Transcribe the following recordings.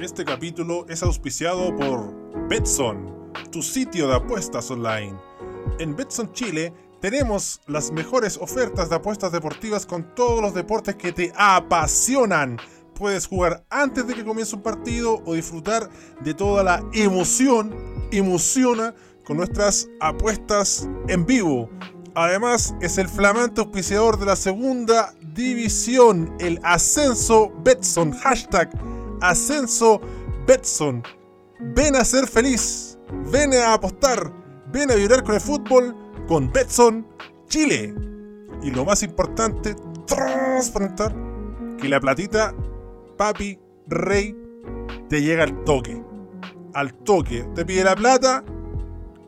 Este capítulo es auspiciado por Betson, tu sitio de apuestas online. En Betson Chile tenemos las mejores ofertas de apuestas deportivas con todos los deportes que te apasionan. Puedes jugar antes de que comience un partido o disfrutar de toda la emoción, emociona con nuestras apuestas en vivo. Además, es el flamante auspiciador de la segunda división, el Ascenso Betson. Hashtag Ascenso Betson. Ven a ser feliz, ven a apostar, ven a vibrar con el fútbol con Betson Chile. Y lo más importante, transparentar que la platita, papi, rey, te llega al toque. Al toque. Te pide la plata,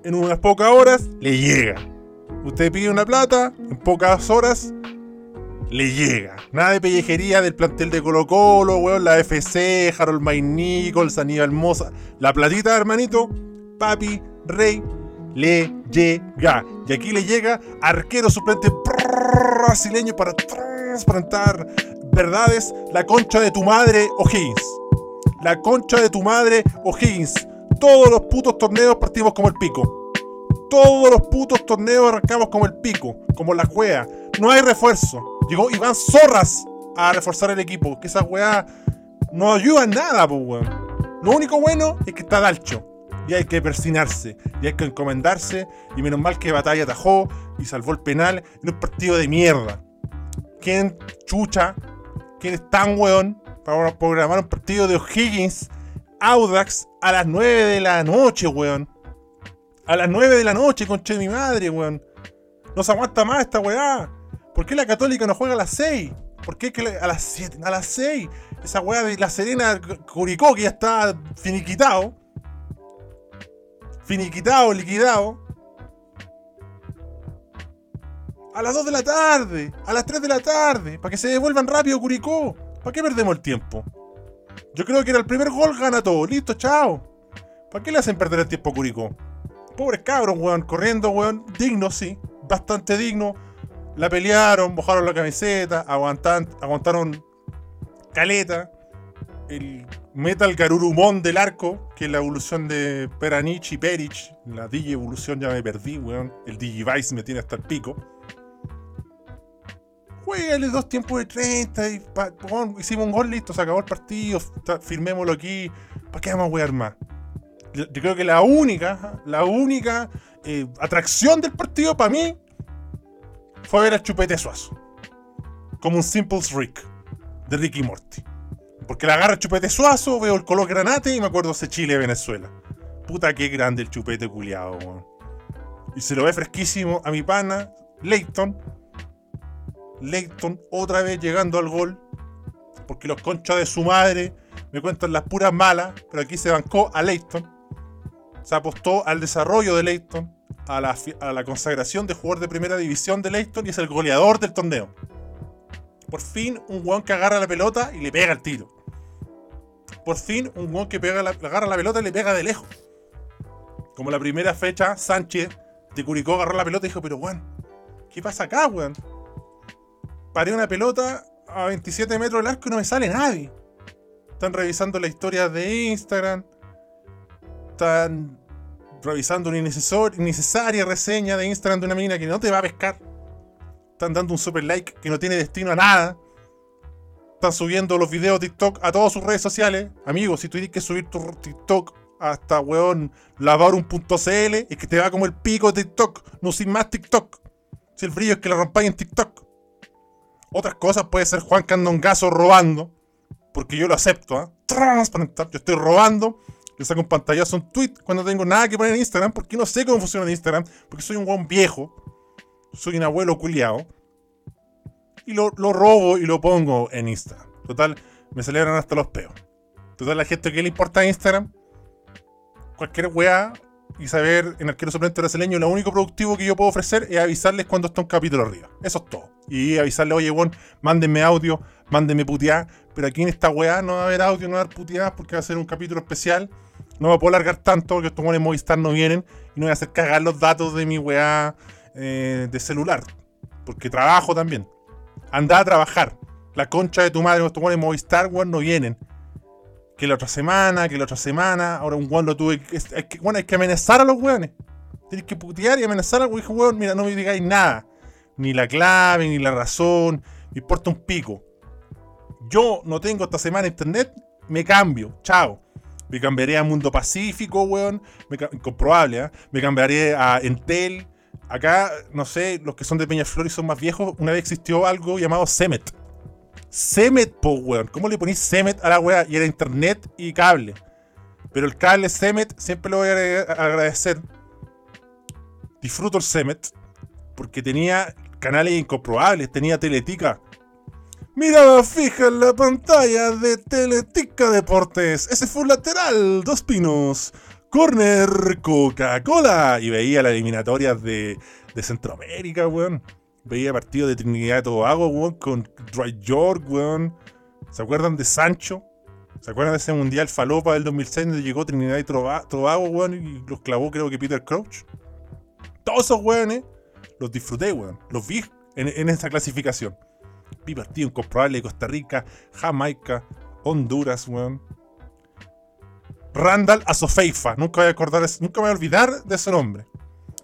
en unas pocas horas le llega. Usted pide una plata, en pocas horas le llega. Nada de pellejería del plantel de Colo Colo, weón, la FC, Harold May Nichols, Aníbal Moza. La platita, hermanito, papi, rey, le llega. Y aquí le llega arquero suplente brasileño para transparentar verdades. La concha de tu madre, O'Higgins. La concha de tu madre, O'Higgins. Todos los putos torneos partimos como el pico. Todos los putos torneos arrancamos como el pico, como la juega. No hay refuerzo. Llegó Iván Zorras a reforzar el equipo. Que esa weá no ayuda en nada, pues weón. Lo único bueno es que está Dalcho. Y hay que persinarse. Y hay que encomendarse. Y menos mal que Batalla atajó y salvó el penal en un partido de mierda. ¿Quién chucha? ¿Quién es tan weón para programar un partido de O'Higgins Audax a las 9 de la noche, weón? A las 9 de la noche, conche de mi madre, weón. No se aguanta más esta weá. ¿Por qué la Católica no juega a las 6? ¿Por qué a las 7? A las 6. Esa weá de la Serena Curicó que ya está finiquitado. Finiquitado, liquidado. A las 2 de la tarde. A las 3 de la tarde. Para que se devuelvan rápido Curicó. ¿Para qué perdemos el tiempo? Yo creo que era el primer gol, gana todo. Listo, chao. ¿Para qué le hacen perder el tiempo a Curicó? Pobres cabros, weón. Corriendo, weón. Digno, sí. Bastante digno la pelearon, mojaron la camiseta, aguantan, aguantaron caleta. El Metal Garurumon del arco, que es la evolución de Peranich y Perich. La Digi evolución ya me perdí, weón. El Digivice me tiene hasta el pico. Juegale dos tiempos de 30 y hicimos un gol, listo, se acabó el partido, firmémoslo aquí. ¿Para qué vamos a jugar más? Yo, creo que la única, la única eh, atracción del partido para mí fue a ver al Chupete Suazo. Como un Simple Rick de Ricky Morty. Porque la agarra Chupete Suazo, veo el color granate y me acuerdo ese Chile-Venezuela. Puta que grande el Chupete culiado, weón. Y se lo ve fresquísimo a mi pana, Leighton. Leighton otra vez llegando al gol. Porque los conchas de su madre me cuentan las puras malas. Pero aquí se bancó a Leighton. Se apostó al desarrollo de Leighton a la, consagración de jugador de primera división de Leicester y es el goleador del torneo. Por fin, un weón que agarra la pelota y le pega el tiro. Por fin, un weón que pega la, agarra la pelota y le pega de lejos. Como la primera fecha, Sánchez de Curicó agarró la pelota y dijo, pero weón, ¿qué pasa acá, weón? Paré una pelota a 27 metros del arco y no me sale nadie. Están revisando la historia de Instagram. Están revisando una innecesaria reseña de Instagram de una mina que no te va a pescar. Están dando un super like que no tiene destino a nada. Están subiendo los videos de TikTok a todas sus redes sociales. Amigos, si tú tienes que subir tu TikTok hasta, weón, lavar un punto CL, es que te va como el pico de TikTok. No sin más TikTok. Si el brillo es que la rompáis en TikTok. Otras cosas puede ser Juan Candongazo robando. Porque yo lo acepto, ¿eh? Yo estoy robando le saco un pantallazo, un tweet cuando tengo nada que poner en Instagram, porque no sé cómo funciona en Instagram, porque soy un buen viejo, soy un abuelo culiao, y lo, robo y lo pongo en Instagram. Total, me celebran hasta los peos. Total, la gente que le importa a Instagram, cualquier weá, y saber en arquero suplente brasileño, lo único productivo que yo puedo ofrecer es avisarles cuando está un capítulo arriba. Eso es todo. Y avisarle, oye, weón, mándenme audio, mándenme putear. Pero aquí en esta weá no va a haber audio, no va a haber puteadas porque va a ser un capítulo especial no me puedo largar tanto porque estos buenos Movistar no vienen y no voy a hacer cagar los datos de mi weá eh, de celular. Porque trabajo también. Anda a trabajar. La concha de tu madre, estos weones Movistar, weón, no vienen. Que la otra semana, que la otra semana. Ahora un weón lo tuve que. Hay que, hay que amenazar a los weones. Tienes que putear y amenazar al weón. Mira, no me digáis nada. Ni la clave, ni la razón. Me importa un pico. Yo no tengo esta semana internet, me cambio. Chao. Me cambiaré a Mundo Pacífico, weón. incomprobable, ¿eh? Me cambiaré a Entel. Acá, no sé, los que son de Peñaflor y son más viejos, una vez existió algo llamado Semet. Semet, po, weón. ¿Cómo le ponís Semet a la weá? Y era internet y cable. Pero el cable Semet siempre lo voy a agradecer. Disfruto el Semet. Porque tenía canales incomprobables. Tenía Teletica. Mirada fija en la pantalla de Teletica Deportes. Ese fue un lateral, dos pinos. Corner, Coca-Cola. Y veía las eliminatorias de, de Centroamérica, weón. Veía partidos de Trinidad y Tobago, weón, con Dry York, weón. ¿Se acuerdan de Sancho? ¿Se acuerdan de ese mundial falopa del 2006 donde llegó Trinidad y Tobago, weón, y los clavó, creo que Peter Crouch? Todos esos weones los disfruté, weón. Los vi en, en esa clasificación. Partido incomprobable de Costa Rica, Jamaica, Honduras, weón. Randall Azofeifa, nunca voy a acordar, nunca voy a olvidar de ese nombre.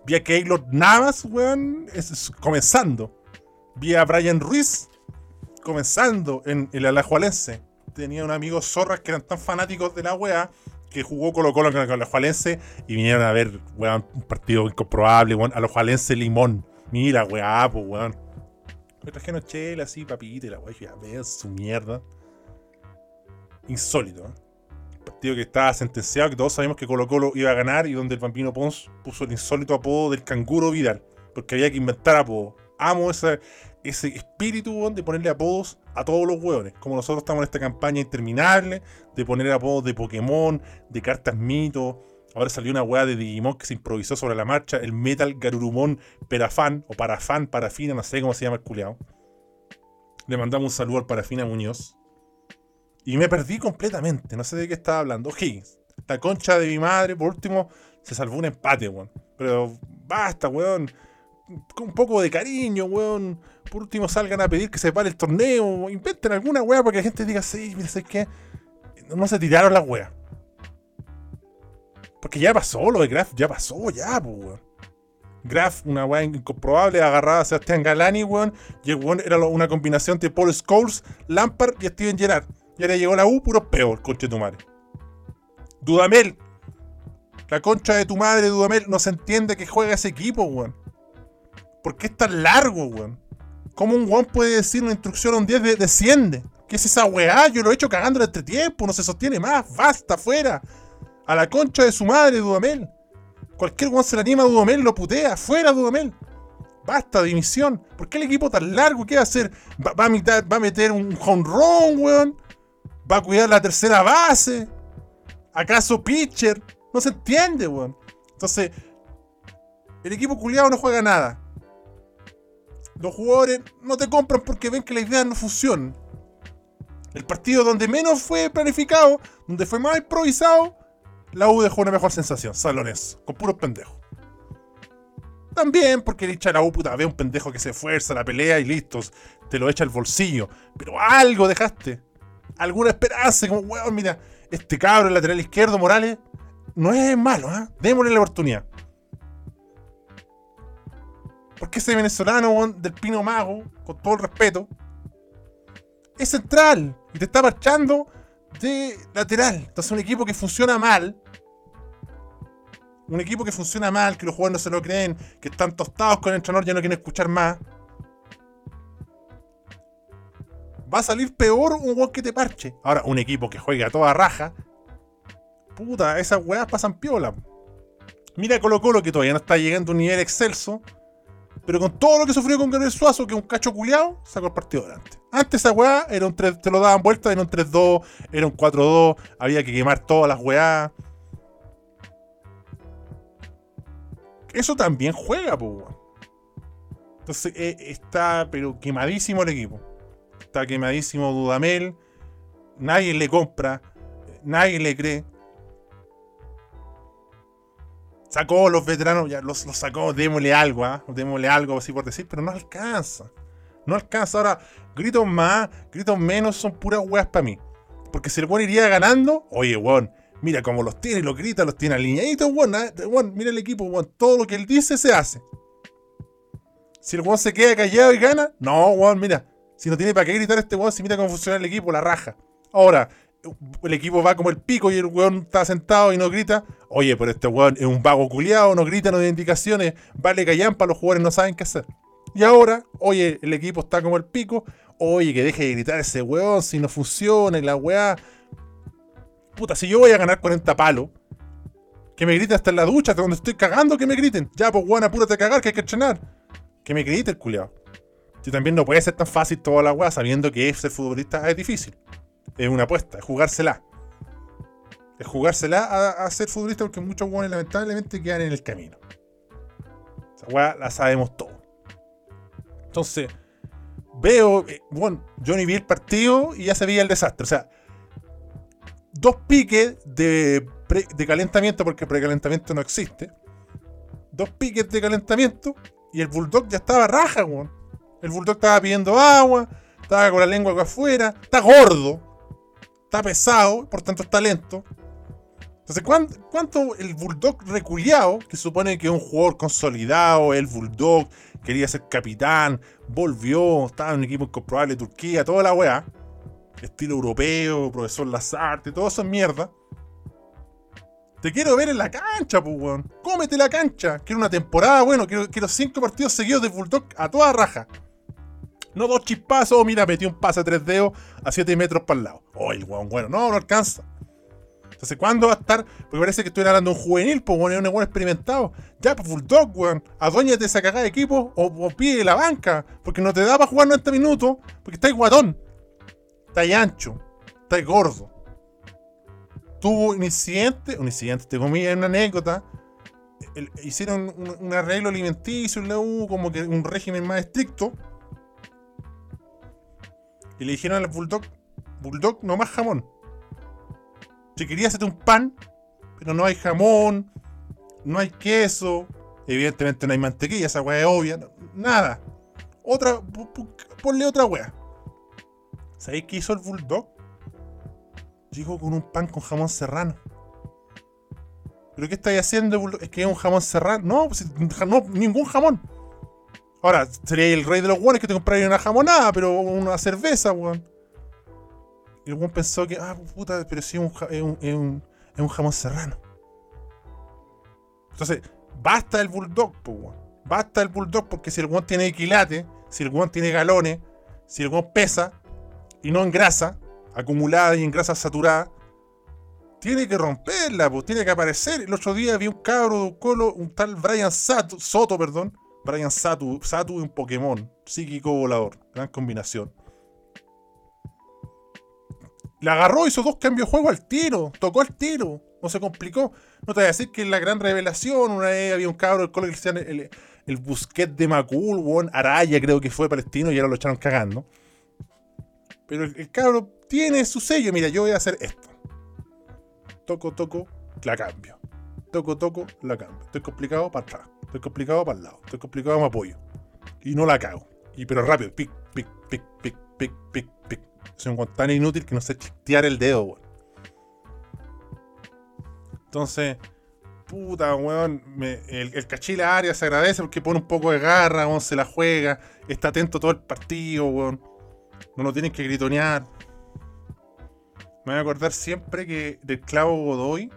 Vi a Keylor Navas, weón, comenzando. Vi a Brian Ruiz comenzando en el Alajualense. Tenía un amigo zorras que eran tan fanáticos de la weá que jugó Colo Colo con el Alajualense y vinieron a ver, weón, un partido incomprobable, weón, Alajualense Limón. Mira, weá, pues, weón. Me trajeron chela así, papita y la wey, ya vean su mierda. Insólito, ¿eh? Partido que estaba sentenciado, que todos sabemos que Colo Colo iba a ganar y donde el Vampino Pons puso el insólito apodo del canguro Vidal. Porque había que inventar apodos. Amo ese, ese espíritu de ponerle apodos a todos los hueones. Como nosotros estamos en esta campaña interminable de poner apodos de Pokémon, de cartas mitos Ahora salió una weá de Digimon que se improvisó sobre la marcha, el Metal Garurumon Perafan, o Parafan, Parafina, no sé cómo se llama el culeado. Le mandamos un saludo al Parafina Muñoz. Y me perdí completamente, no sé de qué estaba hablando. Higgins, la concha de mi madre, por último, se salvó un empate, weón. Pero basta, weón. Con un poco de cariño, weón. Por último, salgan a pedir que se pare el torneo. Inventen alguna weá para que la gente diga, sí, mira, sé qué. No se tiraron las weas. Porque ya pasó, lo de Graf ya pasó, ya, pues, weón. Graf, una weá incomprobable, agarrada a Sebastián Galani, weón. Y el weón era una combinación de Paul Scholes, Lampard y Steven Gerrard. Y ahora llegó la U, puro peor, concha de tu madre. Dudamel. La concha de tu madre, Dudamel, no se entiende que juega ese equipo, weón. ¿Por qué es tan largo, weón? ¿Cómo un weón puede decir una instrucción a un 10 de desciende? ¿Qué es esa weá? Yo lo he hecho cagando este tiempo, no se sostiene más, basta, fuera. A la concha de su madre, Dudamel. Cualquier weón se le anima a Dudamel, lo putea. Fuera, Dudamel. Basta, dimisión. ¿Por qué el equipo tan largo? ¿Qué va a hacer? ¿Va, a, meter, va a meter un home run, weón? ¿Va a cuidar la tercera base? ¿Acaso pitcher? No se entiende, weón. Entonces, el equipo culiado no juega nada. Los jugadores no te compran porque ven que la idea no funciona. El partido donde menos fue planificado, donde fue más improvisado, la U dejó una mejor sensación, salones, con puros pendejos. También porque el hincha la U, puta, ve un pendejo que se esfuerza, la pelea y listos, te lo echa al bolsillo. Pero algo dejaste. Alguna esperanza, como, weón, mira, este cabro, el lateral izquierdo, Morales, no es malo, ¿ah? Démosle la oportunidad. Porque ese venezolano del Pino Mago, con todo el respeto, es central y te está marchando de lateral. Entonces, un equipo que funciona mal un equipo que funciona mal, que los jugadores no se lo creen, que están tostados con el entrenador, ya no quieren escuchar más. Va a salir peor un weón que te parche. Ahora, un equipo que juega a toda raja. Puta, esas weas pasan piola. Mira Colo Colo que todavía no está llegando a un nivel excelso. Pero con todo lo que sufrió con Gabriel Suazo, que es un cacho culiado, sacó el partido adelante. Antes esa weá era un 3, te lo daban vuelta, era un 3-2, era un 4-2, había que quemar todas las weá. eso también juega, pues. Entonces eh, está, pero quemadísimo el equipo. Está quemadísimo Dudamel. Nadie le compra. Nadie le cree. Sacó los veteranos, ya los, los sacó, démosle algo, ¿ah? Démosle algo así por decir, pero no alcanza. No alcanza. Ahora, gritos más, gritos menos son puras weas para mí. Porque si el weón iría ganando, oye, weón, mira cómo los tiene, los grita, los tiene alineaditos, ¿ah? weón, mira el equipo, weón, todo lo que él dice se hace. Si el weón se queda callado y gana, no, weón, mira, si no tiene para qué gritar este weón, si mira cómo funciona el equipo, la raja. Ahora, el equipo va como el pico y el weón está sentado y no grita. Oye, pero este weón es un vago culiado, no grita, no da indicaciones, vale callampa, los jugadores no saben qué hacer. Y ahora, oye, el equipo está como el pico. Oye, que deje de gritar ese weón si no funciona y la weá. Puta, si yo voy a ganar 40 palos, que me griten hasta en la ducha, hasta donde estoy cagando, que me griten. Ya, pues weón, apúrate a cagar, que hay que entrenar. Que me grite el culiado. Si también no puede ser tan fácil toda la weá, sabiendo que ser futbolista es difícil es una apuesta, es jugársela. Es jugársela a, ser futbolista porque muchos buenos lamentablemente quedan en el camino. Esa weá la sabemos todo. Entonces, veo, eh, bueno, Johnny vi el partido y ya se veía el desastre. O sea, dos piques de, de calentamiento, porque precalentamiento no existe. Dos piques de calentamiento y el Bulldog ya estaba raja. El Bulldog estaba pidiendo agua, estaba con la lengua acá afuera, está gordo está pesado, por tanto está lento. Entonces, ¿cuánto, el Bulldog reculiado, que supone que es un jugador consolidado, el Bulldog, quería ser capitán, volvió, estaba en un equipo incomprobable Turquía, toda la weá, estilo europeo, profesor Lazarte, todo eso es mierda. Te quiero ver en la cancha, pues, weón. Cómete la cancha. Quiero una temporada, bueno, quiero, quiero cinco partidos seguidos de Bulldog a toda raja. No dos chispazos, mira, metí un pase a tres dedos a 7 metros para el lado. Oh, el weón, bueno, no, no alcanza. Entonces, ¿cuándo va a estar? Porque parece que estoy hablando de un juvenil, pues, bueno, un buen experimentado. Ya, pues, Bulldog, weón. Aduéñate esa cagada de equipo o, pide la banca. Porque no te da para jugar 90 minutos. Porque estáis guatón. Estáis ancho. Estáis gordo. Tuvo un incidente, un incidente, te comí una anécdota. hicieron un, un, arreglo alimenticio en la U, como que un régimen más estricto y le dijeron al Bulldog, Bulldog, no más jamón. Si quería hacerte un pan, pero no hay jamón, no hay queso, evidentemente no hay mantequilla, esa weá es obvia, nada. Otra, ponle otra weá. ¿Sabéis qué hizo el Bulldog? Llegó con un pan con jamón serrano. ¿Pero qué estáis haciendo, Bulldog? Es que es un jamón serrano. No, pues, no ningún jamón. Ahora, sería el rey de los guanes que te compraría una jamonada, pero una cerveza, weón. El weón pensó que, ah, puta, pero sí es un, es un, jamón serrano. Entonces, basta el bulldog, pues, weón. Basta el bulldog porque si el weón tiene equilate, si el weón tiene galones, si el weón pesa y no engrasa, acumulada y en grasa saturada, tiene que romperla, pues, tiene que aparecer. El otro día vi un cabro de colo, un tal Brian Soto, perdón, Brian Satu, Satu y un Pokémon. Psíquico volador. Gran combinación. La agarró, hizo dos cambios de juego al tiro. Tocó al tiro. No se complicó. No te voy a decir que la gran revelación. Una vez había un cabro del colo que el, el, Busquet de Macul, Won Araya creo que fue palestino y ahora lo echaron cagando. Pero el, el cabro tiene su sello. Mira, yo voy a hacer esto. Toco, toco, la cambio. Toco, toco, la cambio. Estoy complicado para atrás. Estoy complicado para el lado. Estoy complicado, me apoyo. Y no la cago. Y pero rápido. Pic, pic, pic, pic, pic, pic, Soy un tan inútil que no sé chistear el dedo, weón. Entonces, puta, weón. el, el cachila área se agradece porque pone un poco de garra, weón, se la juega. Está atento todo el partido, weón. No lo tienes que gritonear. Me voy a acordar siempre que del clavo Godoy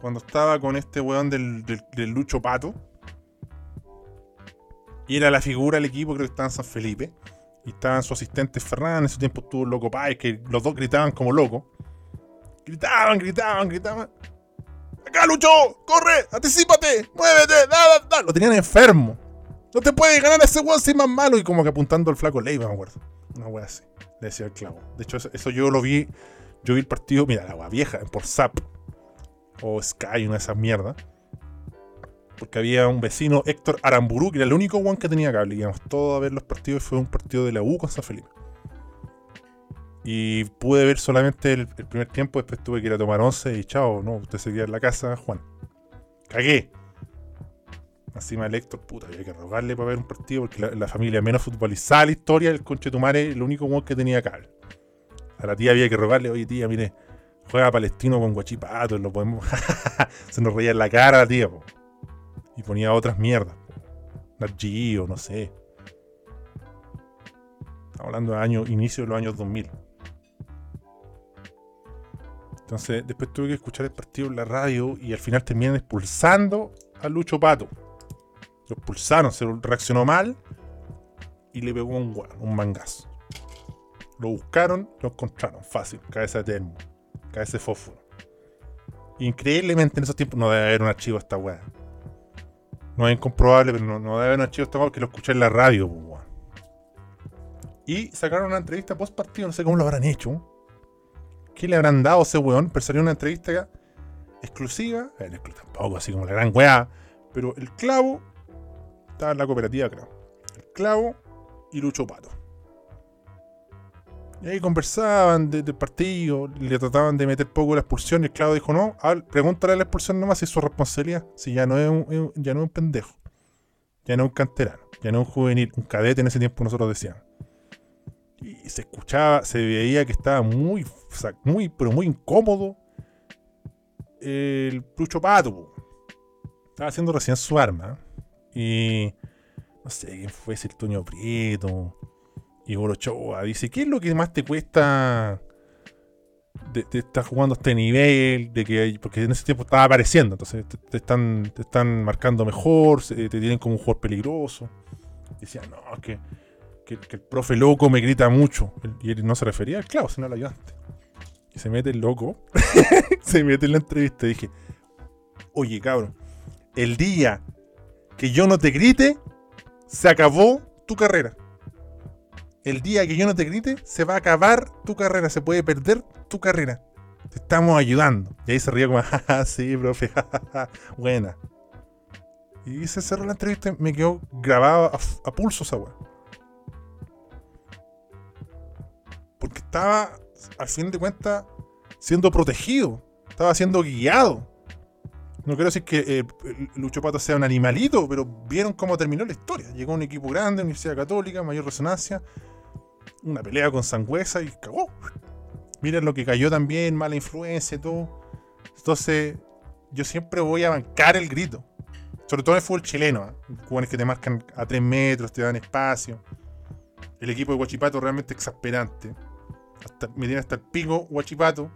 cuando estaba con este weón del, Lucho Pato. Y era la figura del equipo, creo que estaba en San Felipe. Y estaban su asistente Fernández, en ese tiempo estuvo Loco Páez, que los dos gritaban como locos. Gritaban, gritaban, gritaban. ¡Acá, Lucho! ¡Corre! ¡Anticípate! ¡Muévete! ¡Da, da, Lo tenían enfermo. No te puedes ganar ese weón si más malo. Y como que apuntando al flaco Leiva, me acuerdo. Una wea así. Le decía el clavo. De hecho, eso, yo lo vi. Yo vi el partido, mira, la wea vieja, por SAP o Sky, una de esas mierdas. Porque había un vecino, Héctor Aramburu, que era el único one que tenía cable. Íbamos todos a ver los partidos y fue un partido de la U con San Felipe. Y pude ver solamente el, primer tiempo, después tuve que ir a tomar once y chao, no, usted se queda en la casa, Juan. Cagué. Encima el Héctor, puta, había que rogarle para ver un partido porque la, familia menos futbolizada de la historia, el conchetumare, el único modo que tenía cable. A la tía había que rogarle, oye tía, mire, juega palestino con guachipato, lo podemos. Se nos reía en la cara tía, Y ponía otras mierdas. o no sé. Estamos hablando de años, inicio de los años 2000. Entonces, después tuve que escuchar el partido en la radio y al final terminan expulsando a Lucho Pato. Lo expulsaron, se reaccionó mal y le pegó un, un mangazo. Lo buscaron, lo encontraron, fácil, cabeza de termo, cabeza de fósforo. Increíblemente en esos tiempos no debe haber un archivo esta weá. No es incomprobable, pero no, debe haber un archivo esta weá que lo escuché en la radio, pues, Y sacaron una entrevista post partido, no sé cómo lo habrán hecho. ¿Qué le habrán dado a ese weón? Pero salió una entrevista exclusiva, eh, tampoco así como la gran weá, pero el clavo estaba en la cooperativa, creo. El clavo y Lucho Pato. Y ahí conversaban del partido, le trataban de meter poco la expulsión y el clavo dijo, no, pregúntale a la expulsión nomás si es su responsabilidad, si ya no es un, ya no un pendejo, ya no es un canterano, ya no es un juvenil, un cadete en ese tiempo nosotros decíamos. Y se escuchaba, se veía que estaba muy, muy, pero muy incómodo el Lucho Pato. Estaba haciendo recién su arma. Y no sé quién fue ese el Toño Prieto. Y Gorochoa dice: ¿Qué es lo que más te cuesta de, estar jugando a este nivel? De que porque en ese tiempo estaba apareciendo, entonces te, están, te están marcando mejor, te tienen como un jugador peligroso. decía: No, que, que, el profe loco me grita mucho. Y él no se refería al clavo, sino al ayudante. Y se mete el loco, se mete en la entrevista y dije: Oye, cabrón, el día que yo no te grite, se acabó tu carrera. El día que yo no te grite, se va a acabar tu carrera, se puede perder tu carrera. Te estamos ayudando. Y ahí se ríe como, jaja, sí, profe, jajaja, buena. Y se cerró la entrevista y me quedó grabado a, pulso esa weá. Porque estaba, al fin de cuentas, siendo protegido. Estaba siendo guiado. No quiero decir que eh, Lucho Pato sea un animalito, pero vieron cómo terminó la historia. Llegó un equipo grande, Universidad Católica, mayor resonancia, una pelea con Sangüesa y cagó. Miren lo que cayó también, mala influencia y todo. Entonces, yo siempre voy a bancar el grito. Sobre todo en el fútbol chileno. ¿eh? Que te marcan a 3 metros, te dan espacio. El equipo de Huachipato realmente exasperante. me tiene hasta el pico Huachipato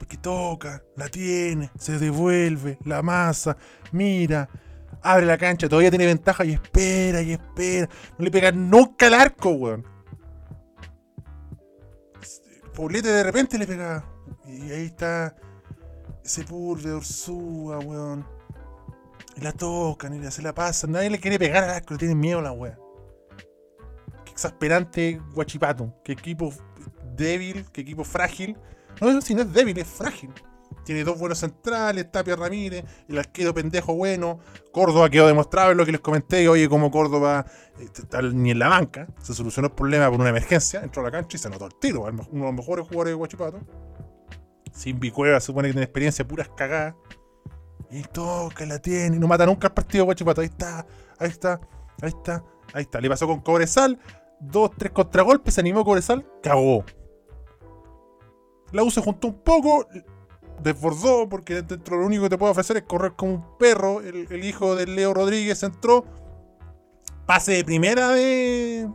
porque toca, la tiene, se devuelve, la masa, mira, abre la cancha, todavía tiene ventaja y espera y espera. No le pega nunca al arco, weón. Poblete de repente le pega. Y ahí está de Ursúa, weón. Y la tocan y se la pasan. Nadie le quiere pegar al arco, le tienen miedo a la weón. Qué exasperante guachipato. Qué equipo débil, qué equipo frágil no, si no es débil, es frágil. Tiene dos buenos centrales, Tapia Ramírez, el arquero pendejo bueno. Córdoba quedó demostrado en lo que les comenté. Oye, como Córdoba está ni en la banca, se solucionó el problema por una emergencia, entró a la cancha y se notó el tiro. Uno de los mejores jugadores de Guachipato. Sin Bicueva supone que tiene experiencia, puras cagadas. Y toca, la tiene. No mata nunca el partido de Guachipato. Ahí está, ahí está, ahí está, ahí está. Le pasó con Cobresal. Dos, tres contragolpes, se animó Cobresal, cagó. La U se juntó un poco, desbordó, porque dentro lo único que te puede ofrecer es correr como un perro. El, hijo de Leo Rodríguez entró. Pase de primera de.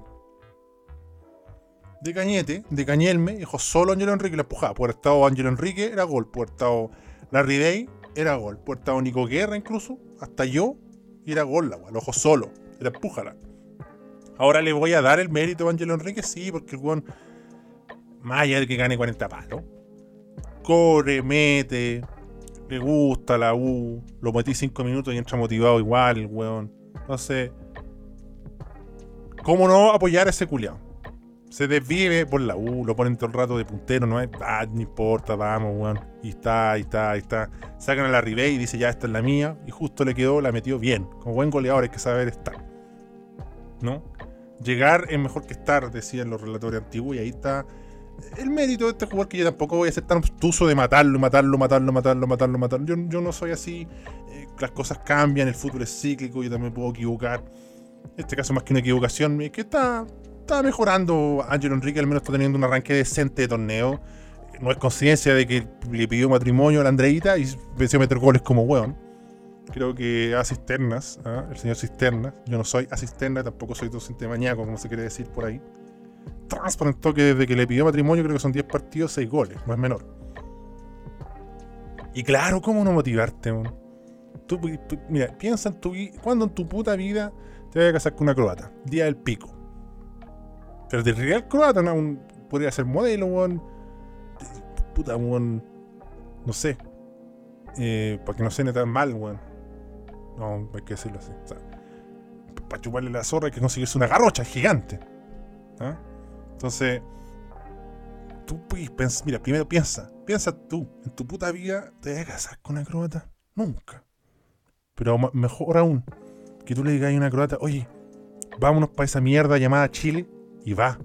De Cañete, de Cañelme, dijo solo Ángelo Enrique la empujaba. Por estado Ángelo Enrique era gol, por estado Larry Day era gol, por estado Nico Guerra incluso, hasta yo, era gol la el ojo solo, era empújala. Ahora le voy a dar el mérito a Ángelo Enrique, sí, porque el weón más allá de que gane 40 palos. Corre, mete, le gusta la U, lo metí 5 minutos y entra motivado igual, weón. Entonces, ¿cómo no apoyar a ese culiao? Se desvive por la U, lo ponen todo el rato de puntero, no es, ah, no importa, vamos, weón. Y está, ahí está, ahí está. Sacan a la Ribe y dice, ya, esta es la mía. Y justo le quedó, la metió bien. Como buen goleador hay que saber estar. ¿No? Llegar es mejor que estar, decían los relatores antiguos, y ahí está el mérito de este jugador que yo tampoco voy a ser tan obtuso de matarlo, matarlo, matarlo, matarlo, matarlo, matarlo. Yo, no soy así. las cosas cambian, el fútbol es cíclico, yo también puedo equivocar. En este caso, más que una equivocación, es que está, está mejorando. Ángel Enrique al menos está teniendo un arranque decente de torneo. No es conciencia de que le pidió matrimonio a la Andreita y a meter goles como weón. Creo que a Cisternas, ¿ah? el señor Cisternas, yo no soy asisterna, tampoco soy docente mañaco, como se quiere decir por ahí. Transparentó que desde que le pidió matrimonio, creo que son 10 partidos, 6 goles, no es menor. Y claro, ¿cómo no motivarte? Tú, mira, piensa en tu ¿Cuándo en tu puta vida te vas a casar con una croata? Día del pico. Pero de real croata, ¿no? podría ser modelo, weón. Puta, weón. No sé. Eh, para que no suene tan mal, weón. No, hay que decirlo así. para chuparle la zorra hay que conseguirse una garrocha gigante. ¿Ah? Entonces, tú puedes mira, primero piensa, piensa tú, en tu puta vida te vas a casar con una croata. Nunca. Pero mejor aún, que tú le digas a una croata, oye, vámonos para esa mierda llamada Chile, y va.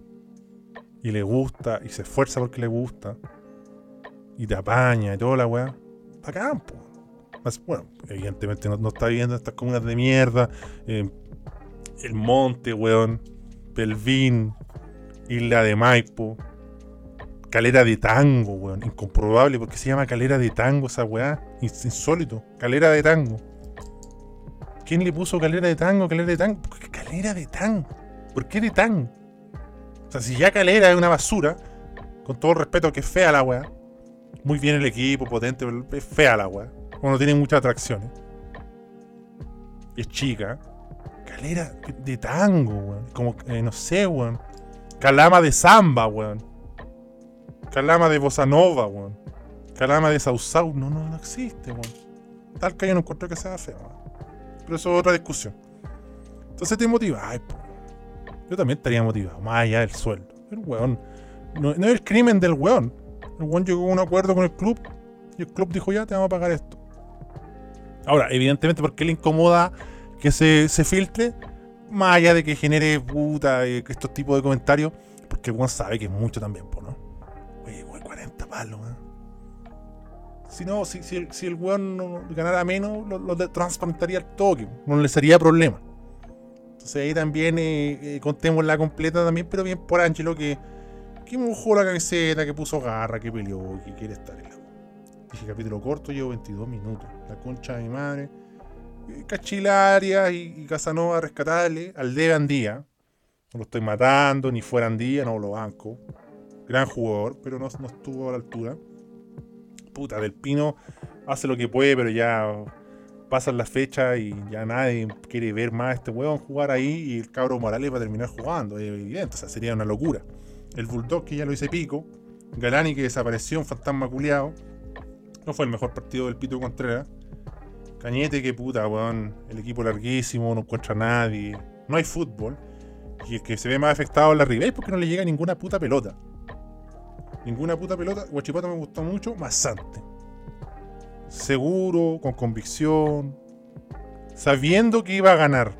Y le gusta, y se esfuerza porque le gusta. Y te apaña y toda la weá. Para campo. Bueno, evidentemente no, está viendo estas comunas de mierda. El monte, weón. Pelvín. Isla de Maipo. Calera de tango, weón. Incomprobable. porque se llama calera de tango esa weá? Insólito. Calera de tango. ¿Quién le puso calera de tango? Calera de tango. ¿Por qué calera de tango? ¿Por qué de tango? O sea, si ya calera es una basura, con todo el respeto que es fea la weá. Muy bien el equipo, potente, pero es fea la weá. Como no tiene muchas atracciones. Es chica. Calera de tango, weón. Como, eh, no sé, weón. Calama de samba, weón. Calama de bossa nova, weón. Calama de sausau. No, no, no existe, weón. Tal que yo no encuentro que sea feo, weón. Pero eso es otra discusión. Entonces te motiva. Ay, Yo también estaría motivado, más allá del sueldo. El weón. No, no es el crimen del weón. El weón llegó a un acuerdo con el club y el club dijo ya, te vamos a pagar esto. Ahora, evidentemente, porque le incomoda que se, se filtre, más allá de que genere puta eh, estos tipos de comentarios, porque weón sabe que es mucho también, ¿no? Oye, weón, 40 palos, ¿eh? Si no, si, si, el, weón ganara menos, lo, lo transplantaría al toque, no le sería problema. Entonces ahí también eh, eh, contemos la completa también, pero bien por Angelo que, que mojó la camiseta, que puso garra, que peleó, que quiere estar en la Dije capítulo corto, llevo 22 minutos. La concha de mi madre. Cachilaria y, y Casanova rescatable al de Andía. No lo estoy matando, ni fuera Andía, no lo banco. Gran jugador, pero no, no estuvo a la altura. Puta, Del Pino hace lo que puede, pero ya pasan las fechas y ya nadie quiere ver más a este huevón jugar ahí y el cabro Morales va a terminar jugando, es evidente, o sea, sería una locura. El Bulldog que ya lo hice pico, Galani que desapareció, un fantasma culiado, no fue el mejor partido del Pito Contreras. Cañete, que puta, weón. El equipo larguísimo, no encuentra nadie. No hay fútbol. Y el que se ve más afectado es la Ribey porque no le llega ninguna puta pelota. Ninguna puta pelota. Guachipato me gustó mucho, Masante. Seguro, con convicción. Sabiendo que iba a ganar.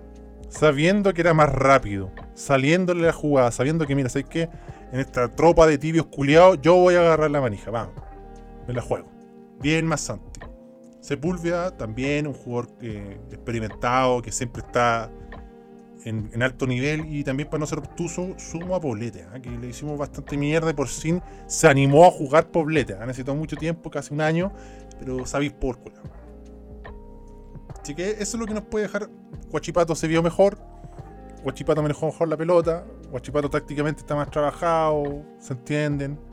Sabiendo que era más rápido. Saliéndole la jugada. Sabiendo que, mira, ¿sabes qué? En esta tropa de tibios culiados, yo voy a agarrar la manija. Vamos. Me la juego bien Masante. Sepúlveda también, un jugador eh, experimentado, que siempre está en, alto nivel y también para no ser obtuso, sumo a Poblete, ¿ah? que le hicimos bastante mierda y por fin se animó a jugar Poblete. Ha necesitado mucho tiempo, casi un año, pero sabéis por Así que eso es lo que nos puede dejar. Guachipato se vio mejor, Guachipato manejó mejor la pelota, Guachipato tácticamente está más trabajado, se entienden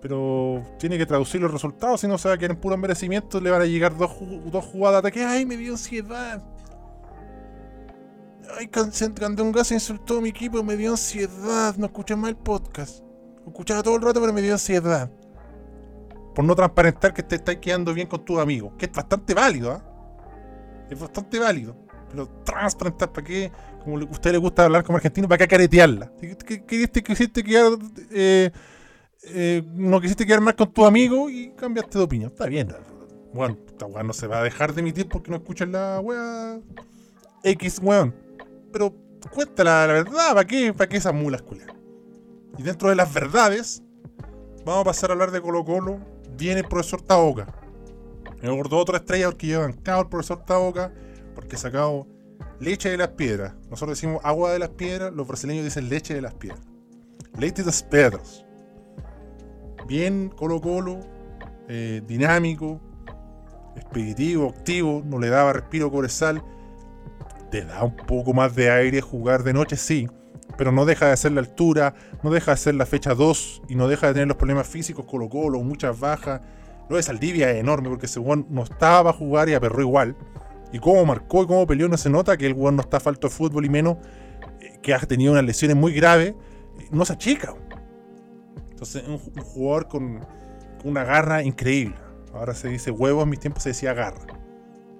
pero tiene que traducir los resultados, si no se va a quedar en puro merecimiento, le van a llegar dos, dos jugadas de ataque. ¡Ay, me dio ansiedad! ¡Ay, un Gas insultó a mi equipo, me dio ansiedad! No escuché más el podcast. Lo escuchaba todo el rato, pero me dio ansiedad. Por no transparentar que te estás quedando bien con tus amigos. Que es bastante válido, ¿ah? Es bastante válido. Pero transparentar, ¿para qué? Como a usted le gusta hablar como argentino, ¿para qué caretearla? ¿Qué quisiste quedar eh, eh, no quisiste quedar mal con tu amigo y cambiaste de opinión. Está bien. Bueno, esta weá no se va a dejar de emitir porque no escuchas la weá X, weón. Pero cuéntala la verdad, ¿para qué, para qué esas mulas, culiadas? Y dentro de las verdades, vamos a pasar a hablar de Colo Colo. Viene el profesor Taoka. Me acordó otra estrella porque llevan bancado el profesor Taboca, porque sacado leche de las piedras. Nosotros decimos agua de las piedras, los brasileños dicen leche de las piedras. Leite de las piedras. Bien Colo Colo, eh, dinámico, expeditivo, activo, no le daba respiro Cobresal. Te da un poco más de aire jugar de noche, sí, pero no deja de ser la altura, no deja de ser la fecha 2 y no deja de tener los problemas físicos Colo Colo, muchas bajas. Lo de Saldivia es enorme porque ese weón no estaba a jugar y aperró igual. Y cómo marcó y cómo peleó no se nota que el weón no está falto de fútbol y menos eh, que ha tenido unas lesiones muy graves. No se achica. Entonces, un, un jugador con, una garra increíble. Ahora se dice huevo, en mis tiempos se decía garra.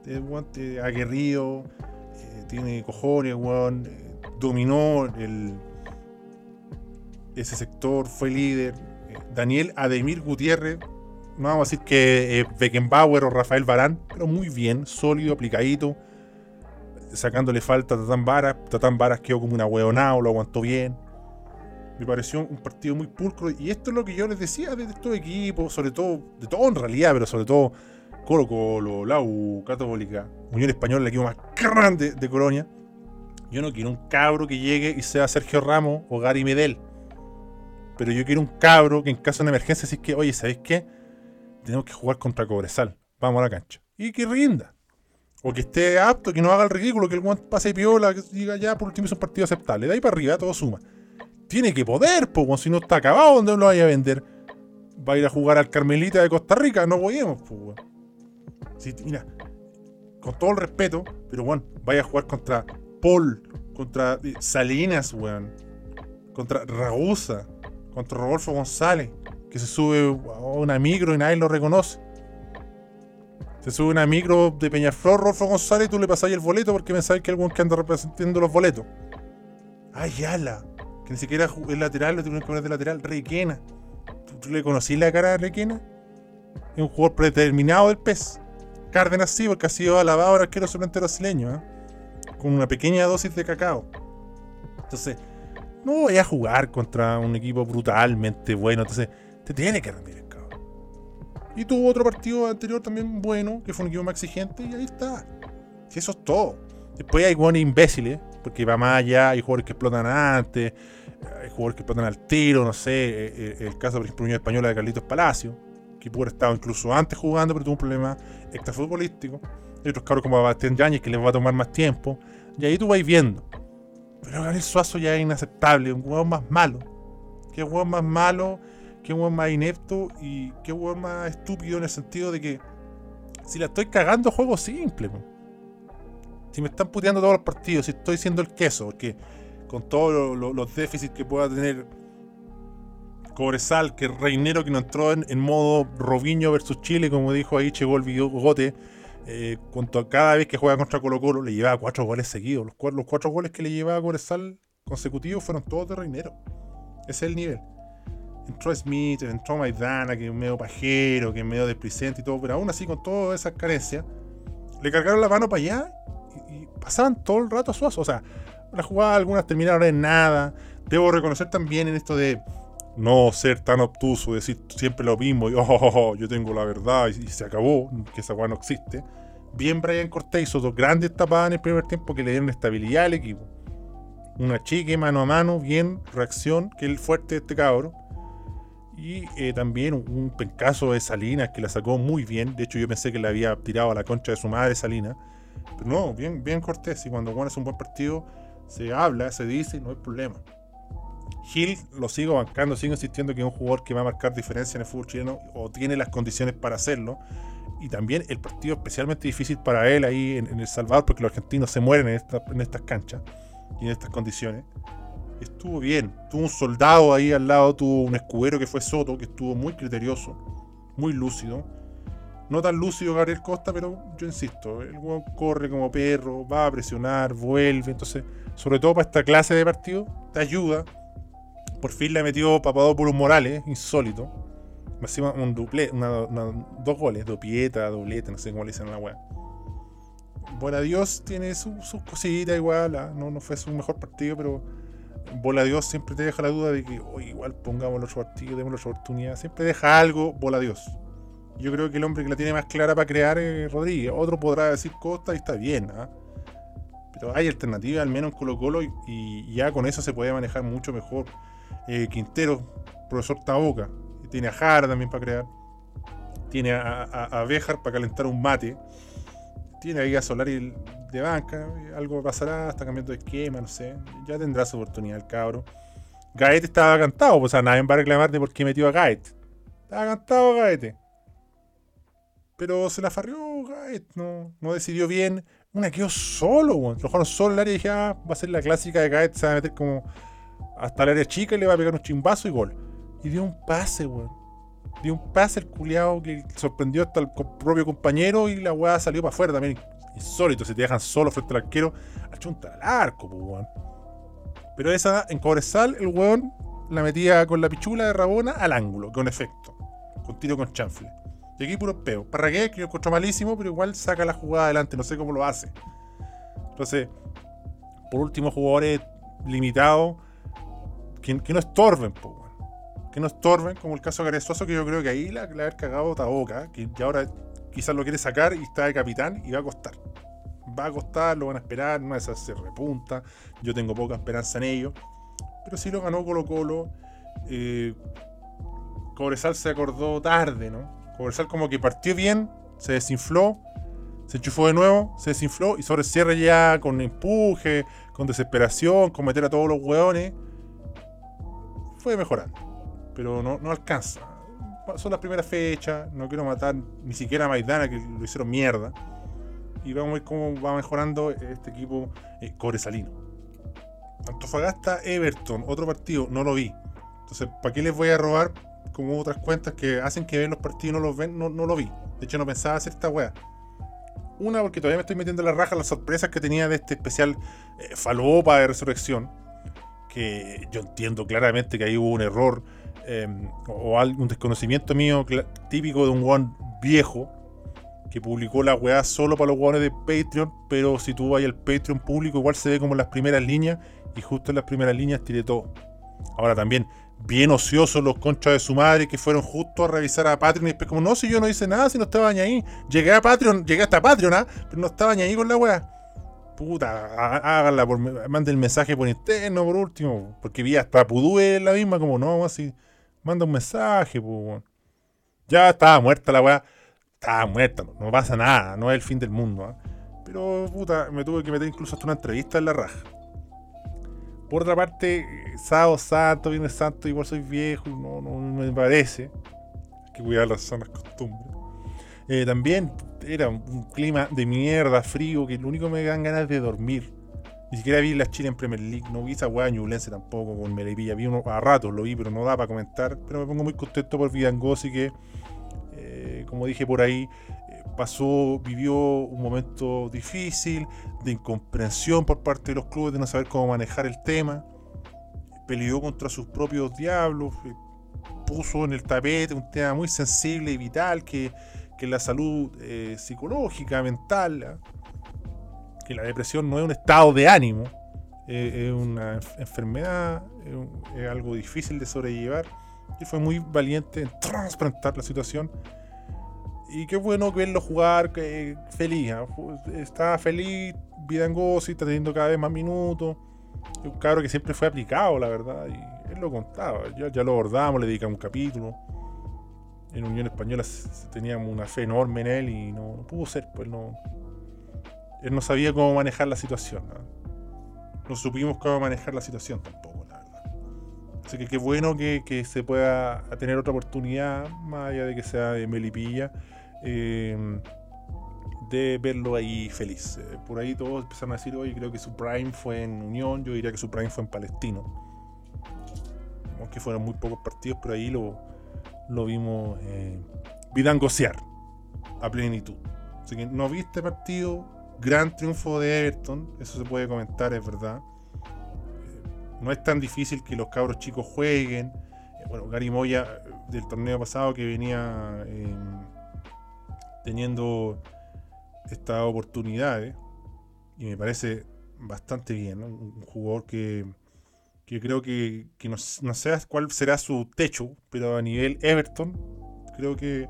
El weón aguerrido, eh, tiene cojones, weón. Eh, dominó el, ese sector, fue líder. Eh, Daniel Ademir Gutiérrez, no vamos a decir que eh, Beckenbauer o Rafael Barán, pero muy bien, sólido, aplicadito, sacándole falta a Tatán Varas. Tatán Varas quedó como una hueonao, lo aguantó bien. Me pareció un partido muy pulcro. Y esto es lo que yo les decía de estos equipos, sobre todo, de todo en realidad, pero sobre todo Colo Colo, la U, Católica, Unión Española, el equipo más grande de Colonia. Yo no quiero un cabro que llegue y sea Sergio Ramos o Gary Medel. Pero yo quiero un cabro que en caso de emergencia, si es que, oye, ¿sabéis qué? Tenemos que jugar contra Cobresal. Vamos a la cancha. Y que rinda. O que esté apto, que no haga el ridículo, que el guante pase piola, que diga ya por último es un partido aceptable. De ahí para arriba todo suma. Tiene que poder, pues, si no está acabado, ¿dónde lo vaya a vender? Va a ir a jugar al Carmelita de Costa Rica, no podemos, pues, si, mira, con todo el respeto, pero bueno, vaya a jugar contra Paul, contra Salinas, weón, contra Ragusa, contra Rodolfo González, que se sube a una micro y nadie lo reconoce. Se sube una micro de Peñaflor, Rodolfo González, y tú le ahí el boleto porque me sabes que alguien que anda representando los boletos. Ay, ala, que ni siquiera es lateral, lo tuvieron que poner de lateral, Requena. ¿Tú, ¿Tú, le conocí la cara a Requena? Es un jugador predeterminado del PES. Cárdenas sí, porque ha sido alabado ahora arquero suplente brasileño, ¿eh? con una pequeña dosis de cacao. Entonces, no voy a jugar contra un equipo brutalmente bueno. Entonces, te tiene que rendir el cabrón. Y tuvo otro partido anterior también bueno, que fue un equipo más exigente, y ahí está. Si eso es todo. Después hay buenos imbéciles, porque va más allá, hay jugadores que explotan antes, hay jugadores que explotan al tiro, no sé. El, caso, por ejemplo, Unión Española de Carlitos Palacio, que pudo haber estado incluso antes jugando, pero tuvo un problema extrafutbolístico. Hay otros cabros como Bastián Yáñez que les va a tomar más tiempo. Y ahí tú vais viendo. Pero Gabriel Suazo ya es inaceptable, un hueón más malo. Qué hueón más malo, qué hueón más inepto y qué hueón más estúpido en el sentido de que si la estoy cagando, juego simple. Man. Si me están puteando todos los partidos, si estoy siendo el queso, porque con todos lo, lo, los déficits que pueda tener Cobresal, que Reinero que no entró en, modo Robinho versus Chile, como dijo ahí, llegó el bigote eh, cada vez que juega contra Colo Colo le llevaba cuatro goles seguidos. Los cuatro, goles que le llevaba Cobresal consecutivos fueron todos de Reinero. Ese es el nivel. Entró Smith, entró Maidana, que es medio pajero, que es medio desplicente y todo, pero aún así con todas esas carencias, le cargaron la mano para allá y, pasaban todo el rato a Suazo. O sea, las jugadas algunas terminaron en nada. Debo reconocer también en esto de no ser tan obtuso, decir siempre lo mismo y oh, oh, oh yo tengo la verdad y, se acabó, que esa weá no existe. Bien Brian Cortés hizo dos grandes tapadas en el primer tiempo que le dieron estabilidad al equipo. Una chique mano a mano, bien, reacción, que es el fuerte de este cabro. Y eh, también un, un, pencazo de Salinas que la sacó muy bien. De hecho, yo pensé que le había tirado a la concha de su madre Salinas. Pero no, bien, bien Cortés. Y cuando Juan hace un buen partido, se habla, se dice y no hay problema. Gil lo sigo bancando, sigo insistiendo que es un jugador que va a marcar diferencia en el fútbol chileno o tiene las condiciones para hacerlo. Y también el partido especialmente difícil para él ahí en, en El Salvador, porque los argentinos se mueren en, esta, en, estas canchas y en estas condiciones. Estuvo bien, tuvo un soldado ahí al lado, tuvo un escudero que fue Soto, que estuvo muy criterioso, muy lúcido. No tan lúcido Gabriel Costa, pero yo insisto, el juego corre como perro, va a presionar, vuelve. Entonces, sobre todo para esta clase de partido, te ayuda por fin le metió Papadopoulos Morales, insólito. Encima un duple, una, una, dos goles, dopieta, doblete, no sé cómo le dicen a la weá. Bola Dios tiene sus su cositas igual, ¿ah? no, no fue su mejor partido, pero Bola Dios siempre te deja la duda de que igual pongamos el otro partido, demos otra oportunidad. Siempre deja algo, Bola Dios. Yo creo que el hombre que la tiene más clara para crear es Rodríguez. Otro podrá decir Costa y está bien, ¿ah? Pero hay alternativas, al menos en Colo Colo, y, ya con eso se puede manejar mucho mejor. Eh, Quintero, profesor Taboca, tiene a Jara también para crear. Tiene a, a, Bejar para calentar un mate. Tiene ahí a Solari de banca. Algo pasará, está cambiando de esquema, no sé. Ya tendrá su oportunidad el cabro. Gaet estaba cantado, pues, o sea, nadie va a reclamar de por qué metió a Gaet. Estaba cantado Gaete. Pero se la farrió Gaet, no, no decidió bien. Una quedó solo, weón. Lo dejaron solo el área y dije, ah, va a ser la clásica de Gaet, se va a meter como hasta el área chica y le va a pegar un chimbazo y gol. Y dio un pase, weón. Dio un pase el culiado que sorprendió hasta el propio compañero y la weá salió para afuera también. Insólito, si te dejan solo frente al arquero, achunta al arco, weón. Pero esa, en Cobresal, el weón la metía con la pichula de Rabona al ángulo, con efecto. Con tiro con chanfle. Aquí puro peo. Parragué, que yo encuentro malísimo, pero igual saca la jugada adelante. No sé cómo lo hace. Entonces, por último, jugadores limitados que, no estorben, po, que no estorben, como el caso de Garezoso, que yo creo que ahí la, la haber cagado Taboca, que ya ahora quizás lo quiere sacar y está de capitán y va a costar va a costar, lo van a esperar, no es se repunta. Yo tengo poca esperanza en ello. Pero sí lo ganó Colo Colo. Eh, Cobresal se acordó tarde, ¿no? Cobresal como que partió bien, se desinfló, se enchufó de nuevo, se desinfló y sobre cierre ya con empuje, con desesperación, con meter a todos los hueones. Fue mejorando, pero no, no alcanza. Son las primeras fechas, no quiero matar ni siquiera a Maidana que lo hicieron mierda y vamos a ver cómo va mejorando este equipo eh, coresalino. Antofagasta Everton, otro partido, no lo vi. Entonces, ¿para qué les voy a robar como otras cuentas que hacen que ven los partidos y no los ven? No, lo vi. De hecho, no pensaba hacer esta wea. Una, porque todavía me estoy metiendo en la raja las sorpresas que tenía de este especial eh, falopa de resurrección. Que yo entiendo claramente que ahí hubo un error em, o algún desconocimiento mío típico de un one viejo que publicó la weá solo para los weones de Patreon, pero si tú vas al Patreon público, igual se ve como en las primeras líneas, y justo en las primeras líneas tiré todo. Ahora también, bien ociosos los conchas de su madre que fueron justo a revisar a Patreon y después como, no, si yo no hice nada, si no estaba ni ahí. Llegué a Patreon, llegué hasta Patreon, ¿ah? pero no estaba ni ahí con la weá. Puta, háganla, por, mande el mensaje por interno por último, porque vi hasta Pudue la misma, como no, así, manda un mensaje, pues, Ya estaba muerta la weá estaba muerta, no, pasa nada, no es el fin del mundo. ¿ah? Pero puta, me tuve que meter incluso hasta una entrevista en la raja. Por otra parte, sábado santo, viernes santo, igual soy viejo, no, no, me parece. Hay que cuidar las sanas costumbres. Eh, también era un clima de mierda, frío, que lo único que me dan ganas de dormir. Ni siquiera vi la Chile en Premier League, no vi esa weá ñulense tampoco con Melipilla. Vi uno a ratos, lo vi, pero no da para comentar. Pero me pongo muy contento por Vidangosi que como dije por ahí, eh, pasó, vivió un momento difícil, de incomprensión por parte de los clubes, de no saber cómo manejar el tema, peleó contra sus propios diablos, eh, puso en el tapete un tema muy sensible y vital que, que la salud eh, psicológica, mental, que la depresión no es un estado de ánimo, es una enfermedad, es, algo difícil de sobrellevar. Y fue muy valiente en transplantar la situación y qué bueno verlo jugar que, feliz. ¿ah? Está feliz, Vidangosi, está teniendo cada vez más minutos. Un cabro que siempre fue aplicado, la verdad. Y él lo contaba. Ya, ya lo abordamos, le dedicamos un capítulo. En Unión Española teníamos una fe enorme en él y no, pudo ser. Pues no, él no sabía cómo manejar la situación. ¿ah? No supimos cómo manejar la situación tampoco, la verdad. Así que qué bueno que, que se pueda tener otra oportunidad, más allá de que sea de Melipilla Em, de verlo ahí feliz. Eh, por ahí todos empezaron a decir, oye, creo que su prime fue en Unión, yo diría que su prime fue en Palestino. Aunque fueron muy pocos partidos, pero ahí lo, lo vimos eh, a plenitud. Así que no viste partido, gran triunfo de Everton, eso se puede comentar, es verdad. Eh, no es tan difícil que los cabros chicos jueguen. bueno, Gary Moya del torneo pasado que venía teniendo estas oportunidades y me parece bastante bien. Un jugador que, creo que, no, sé cuál será su techo, pero a nivel Everton, creo que,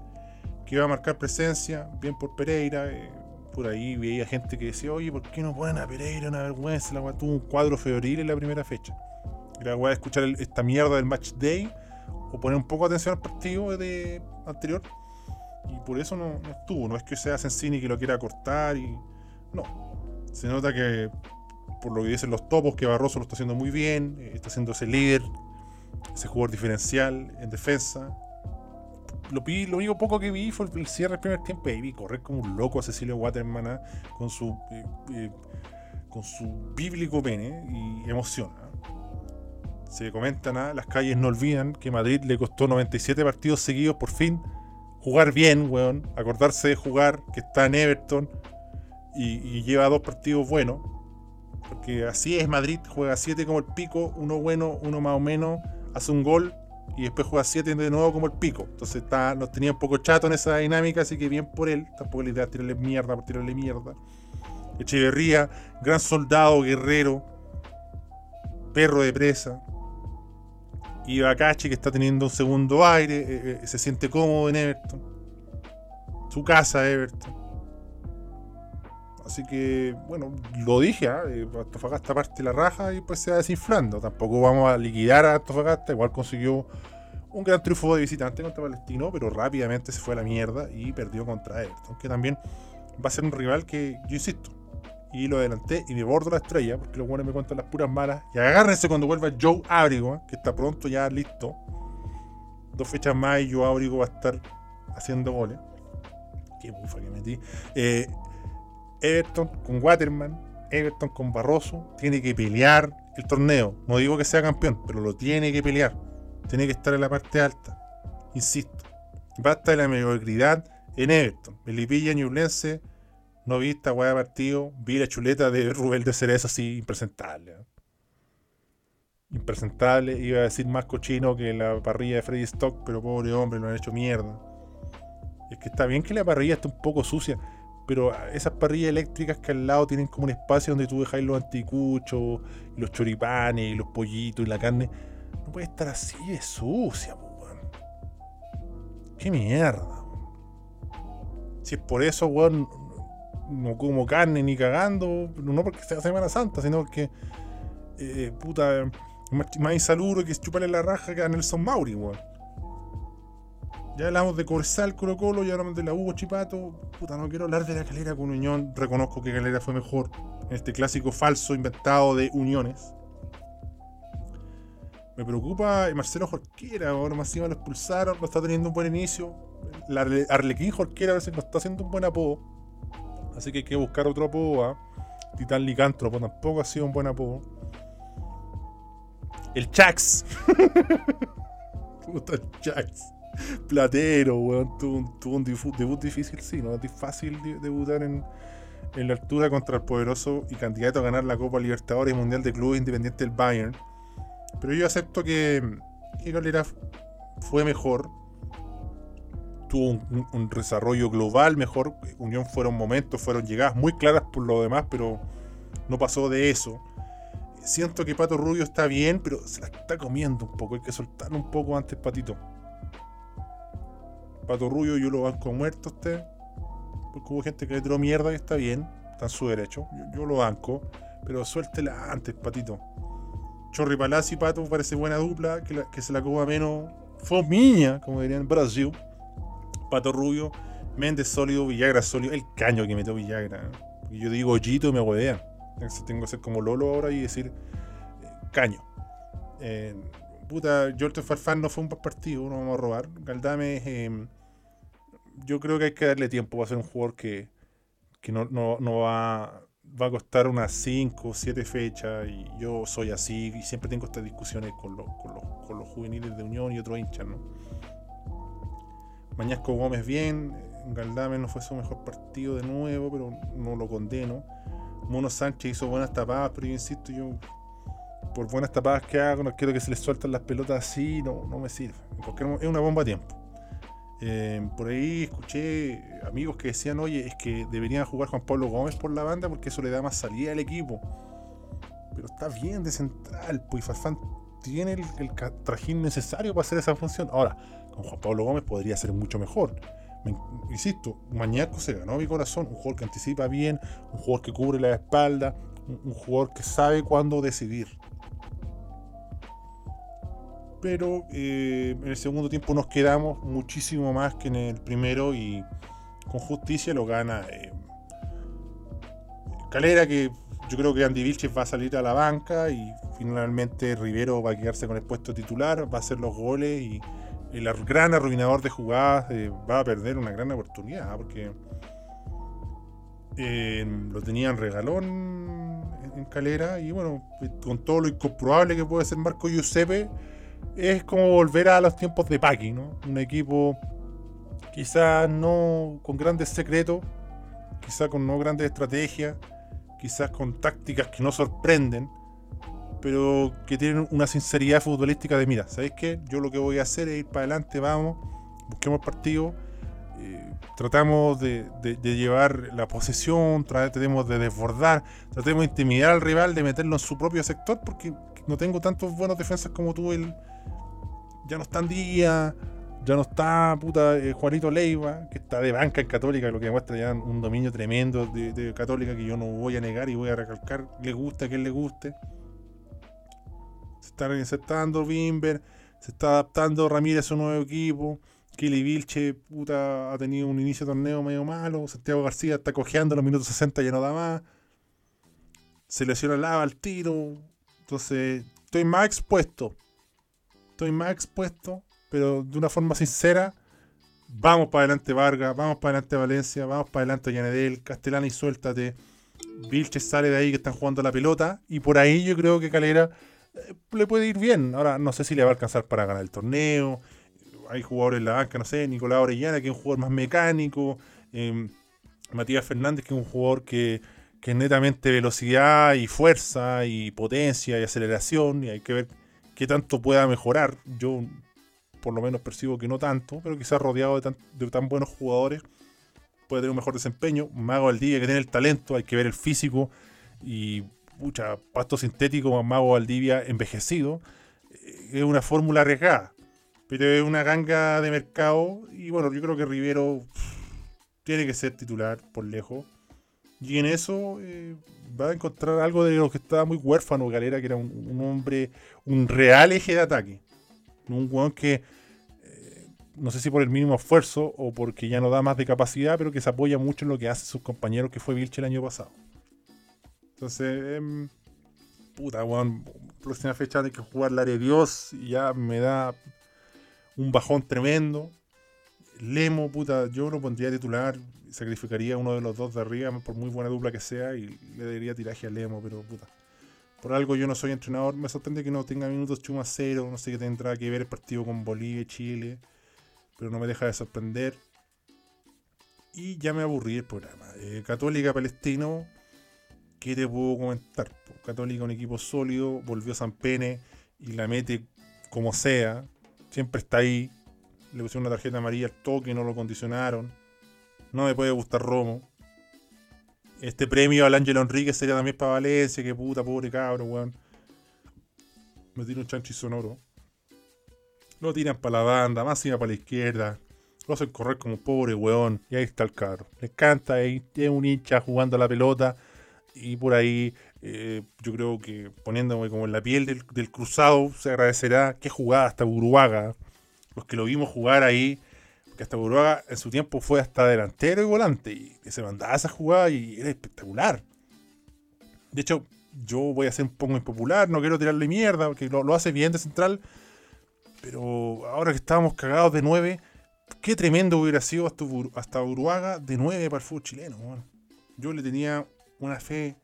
que iba a marcar presencia, bien por Pereira. Eh, por ahí veía gente que decía, oye, ¿por qué no ponen a Pereira? Una vergüenza, la tuvo un cuadro febril en la primera fecha. Era a escuchar esta mierda del match day o poner un poco de atención al partido de anterior. Y por eso no, estuvo. No es que sea Sensini que lo quiera cortar y. No. Se nota que, por lo que dicen los topos, que Barroso lo está haciendo muy bien, eh, está siendo ese líder, ese jugador diferencial en defensa. Lo, vi, lo único poco que vi fue el cierre del primer tiempo y vi correr como un loco a Cecilio Waterman ¿ah? con su eh, eh, con su bíblico pene y emociona. Se comentan, ¿ah? las calles no olvidan que Madrid le costó 97 partidos seguidos por fin jugar bien, weón, acordarse de jugar, que está en Everton y, lleva dos partidos buenos. Porque así es Madrid, juega 7 como el pico, uno bueno, uno más o menos, hace un gol y después juega 7 de nuevo como el pico. Entonces está, nos tenía un poco chato en esa dinámica, así que bien por él. Tampoco la idea tirarle mierda por tirarle mierda. Echeverría, gran soldado, guerrero, perro de presa. Y Bakachi, que está teniendo un segundo aire, eh, eh, se siente cómodo en Everton. Su casa, Everton. Así que, bueno, lo dije, ¿eh? Antofagasta parte la raja y pues se va desinflando. Tampoco vamos a liquidar a Antofagasta, igual consiguió un gran triunfo de visitante contra Palestino, pero rápidamente se fue a la mierda y perdió contra Everton, que también va a ser un rival que, yo insisto, y lo adelanté y me bordo la estrella, porque los buenos me cuentan las puras malas. Y agárrense cuando vuelva Joe Abrigo, que está pronto ya listo. Dos fechas más y Joe Abrigo va a estar haciendo goles. Qué bufa que metí. Eh, Everton con Waterman, Everton con Barroso, tiene que pelear el torneo. No digo que sea campeón, pero lo tiene que pelear. Tiene que estar en la parte alta. Insisto. Basta de la mediocridad en Everton. Melipilla, Ñublense no vi esta weá de partido. Vi la chuleta de Rubel de Cerezo así, impresentable. ¿eh? Impresentable. Iba a decir más cochino que la parrilla de Freddy Stock, pero pobre hombre, lo han hecho mierda. Es que está bien que la parrilla esté un poco sucia, pero esas parrillas eléctricas que al lado tienen como un espacio donde tú dejáis los anticuchos, y los choripanes, y los pollitos, y la carne, no puede estar así de sucia, weón. Qué mierda. Si es por eso, weón, no como carne ni cagando, no porque sea Semana Santa, sino porque, eh, puta, más insalubre que chuparle la raja que a Nelson Mauri, weón. Ya hablamos de Corsal, Colo Colo, ya hablamos de la Hugo Chipato. Puta, no quiero hablar de la calera con Unión. Reconozco que Calera fue mejor en este clásico falso inventado de Uniones. Me preocupa Marcelo Jorquera, ahora más encima lo expulsaron, no está teniendo un buen inicio. La Arlequín Jorquera a veces no está haciendo un buen apodo. Así que hay que buscar otro apodo. ¿ah? Titán Licántropo tampoco ha sido un buen apodo. El Chax. El Chax. Platero, weón. Tuvo, un debut difícil, sí, ¿no? Es fácil debutar en, la altura contra el poderoso y candidato a ganar la Copa Libertadores y Mundial de Clubes Independiente del Bayern. Pero yo acepto que, Galera fue mejor tuvo un, desarrollo global mejor. Unión fueron momentos, fueron llegadas muy claras por lo demás, pero no pasó de eso. Siento que Pato Rubio está bien, pero se la está comiendo un poco. Hay que soltarlo un poco antes, Patito. Pato Rubio, yo lo banco muerto a usted. Porque hubo gente que le tiró mierda y está bien. Está en su derecho. Yo, lo banco. Pero suéltela antes, Patito. Chorri Palazzi y Pato parece buena dupla. Que, que se la coma menos. Fomiña, como dirían Brasil. Pato Rubio, Méndez sólido, Villagra sólido. El caño que metió Villagra. Y yo digo hoyito y me huevean. Tengo que ser como Lolo ahora y decir eh, caño. Eh, puta, George Farfán no fue un partido, no vamos a robar. Galdame, em, yo creo que hay que darle tiempo para ser un jugador que, que no, va, va a costar unas 5 o 7 fechas. Y yo soy así y siempre tengo estas discusiones con los, con los, con los juveniles de Unión y otros hinchas, ¿no? Mañasco Gómez bien, Galdame no fue su mejor partido de nuevo, pero no lo condeno. Mono Sánchez hizo buenas tapadas, pero yo insisto, yo por buenas tapadas que hago, no quiero que se le suelten las pelotas así, no, no me sirve. es una bomba a tiempo. Eh, por ahí escuché amigos que decían, oye, es que deberían jugar Juan Pablo Gómez por la banda porque eso le da más salida al equipo. Pero está bien de central, pues Farfán tiene el, trajín necesario para hacer esa función. Ahora, con Juan Pablo Gómez podría ser mucho mejor. insisto, Mañaco se ganó mi corazón, un jugador que anticipa bien, un jugador que cubre la espalda, un, jugador que sabe cuándo decidir. Pero eh, en el segundo tiempo nos quedamos muchísimo más que en el primero y con justicia lo gana eh, Calera, que yo creo que Andy Vilches va a salir a la banca y finalmente Rivero va a quedarse con el puesto titular, va a hacer los goles y el gran arruinador de jugadas eh, va a perder una gran oportunidad ¿ah? porque eh, lo tenían regalón en, Calera y bueno, con todo lo incomprobable que puede ser Marco Giuseppe, es como volver a los tiempos de Paki, ¿no? Un equipo quizás no con grandes secretos, quizás con no grandes estrategias, quizás con tácticas que no sorprenden, pero que tienen una sinceridad futbolística de, mira, ¿sabéis qué? Yo lo que voy a hacer es ir para adelante, vamos, busquemos partido, eh, tratamos de, llevar la posesión, tratemos de desbordar, tratemos de intimidar al rival, de meterlo en su propio sector, porque no tengo tantos buenos defensas como tú, él ya no está en día, ya no está puta eh, Juanito Leiva, que está de banca en Católica, lo que demuestra ya un dominio tremendo de, Católica que yo no voy a negar y voy a recalcar, le gusta, que él le guste. Se está, dando Bimber, se está adaptando Ramírez a su nuevo equipo. Kelly Vilche, puta, ha tenido un inicio de torneo medio malo. Santiago García está cojeando los minutos 60, ya no da más. Se lesiona Lava al tiro. Entonces, estoy más expuesto. Estoy más expuesto, pero de una forma sincera. Vamos para adelante Vargas, vamos para adelante Valencia, vamos para adelante Yanedel, Castellani, suéltate. Vilche sale de ahí que están jugando la pelota. Y por ahí yo creo que Calera le puede ir bien. Ahora no sé si le va a alcanzar para ganar el torneo. Hay jugadores en la banca, no sé, Nicolás Orellana, que es un jugador más mecánico. Em, Matías Fernández, que es un jugador que, que, es netamente velocidad y fuerza y potencia y aceleración. Y hay que ver qué tanto pueda mejorar. Yo por lo menos percibo que no tanto, pero quizás rodeado de tan, de tan buenos jugadores puede tener un mejor desempeño. Mago del día que tiene el talento, hay que ver el físico y pucha, pasto sintético Mago Valdivia envejecido, eh, es una fórmula arriesgada. Pero es una ganga de mercado. Y bueno, yo creo que Rivero tiene que ser titular por lejos. Y en eso eh, va a encontrar algo de lo que estaba muy huérfano Galera, que era un, hombre, un real eje de ataque. Un weón que, eh, no sé si por el mínimo esfuerzo o porque ya no da más de capacidad, pero que se apoya mucho en lo que hacen sus compañeros, que fue Vilche el año pasado. Entonces, em, puta, weón, próxima fecha hay que jugar la de Dios y ya me da un bajón tremendo. Lemo, puta, yo lo pondría titular, sacrificaría uno de los dos de arriba, por muy buena dupla que sea, y le daría tiraje a Lemo, pero puta. Por algo yo no soy entrenador, me sorprende que no tenga minutos chuma cero, no sé qué tendrá que ver el partido con Bolivia Chile, pero no me deja de sorprender. Y ya me aburrí el programa. Eh, Católica Palestino, ¿qué te puedo comentar? Católica, un equipo sólido, volvió San Pene y la mete como sea. Siempre está ahí. Le pusieron una tarjeta amarilla al toque, no lo condicionaron. No me puede gustar Romo. Este premio al Ángel Enrique sería también para Valencia, que puta, pobre cabro, weón. Me tira un chanchi sonoro. Lo tiran para la banda, más para la izquierda. Lo hacen correr como pobre weón. Y ahí está el cabro. Le encanta, tiene un hincha jugando a la pelota y por ahí eh, yo creo que poniéndome como en la piel del, cruzado se agradecerá que jugada hasta Uruguaga. Los que lo vimos jugar ahí, porque hasta Uruguaga en su tiempo fue hasta delantero y volante y se mandaba esa jugada y era espectacular. De hecho, yo voy a ser un poco impopular, no quiero tirarle mierda, porque lo, hace bien de central. Pero ahora que estábamos cagados de 9, qué tremendo hubiera sido hasta, Uruguaga de 9 para el fútbol chileno. Yo le tenía una fe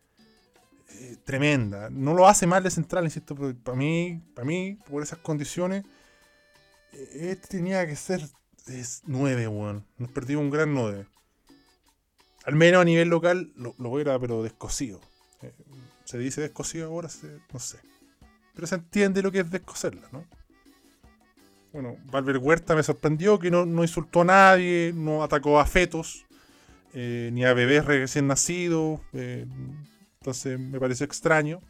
eh, tremenda. No lo hace mal de central, insisto, para mí, para mí, por esas condiciones, eh, este tenía que ser 9, weón. Nos perdimos un gran 9. Al menos a nivel local lo, lo era, pero descosido. Eh, se dice descosido ahora, no sé. Pero se entiende lo que es descoserla, ¿no? Bueno, Valver Huerta me sorprendió que no, no insultó a nadie, no atacó a fetos. Eh, ni a bebés recién nacidos. Eh, entonces me pareció extraño.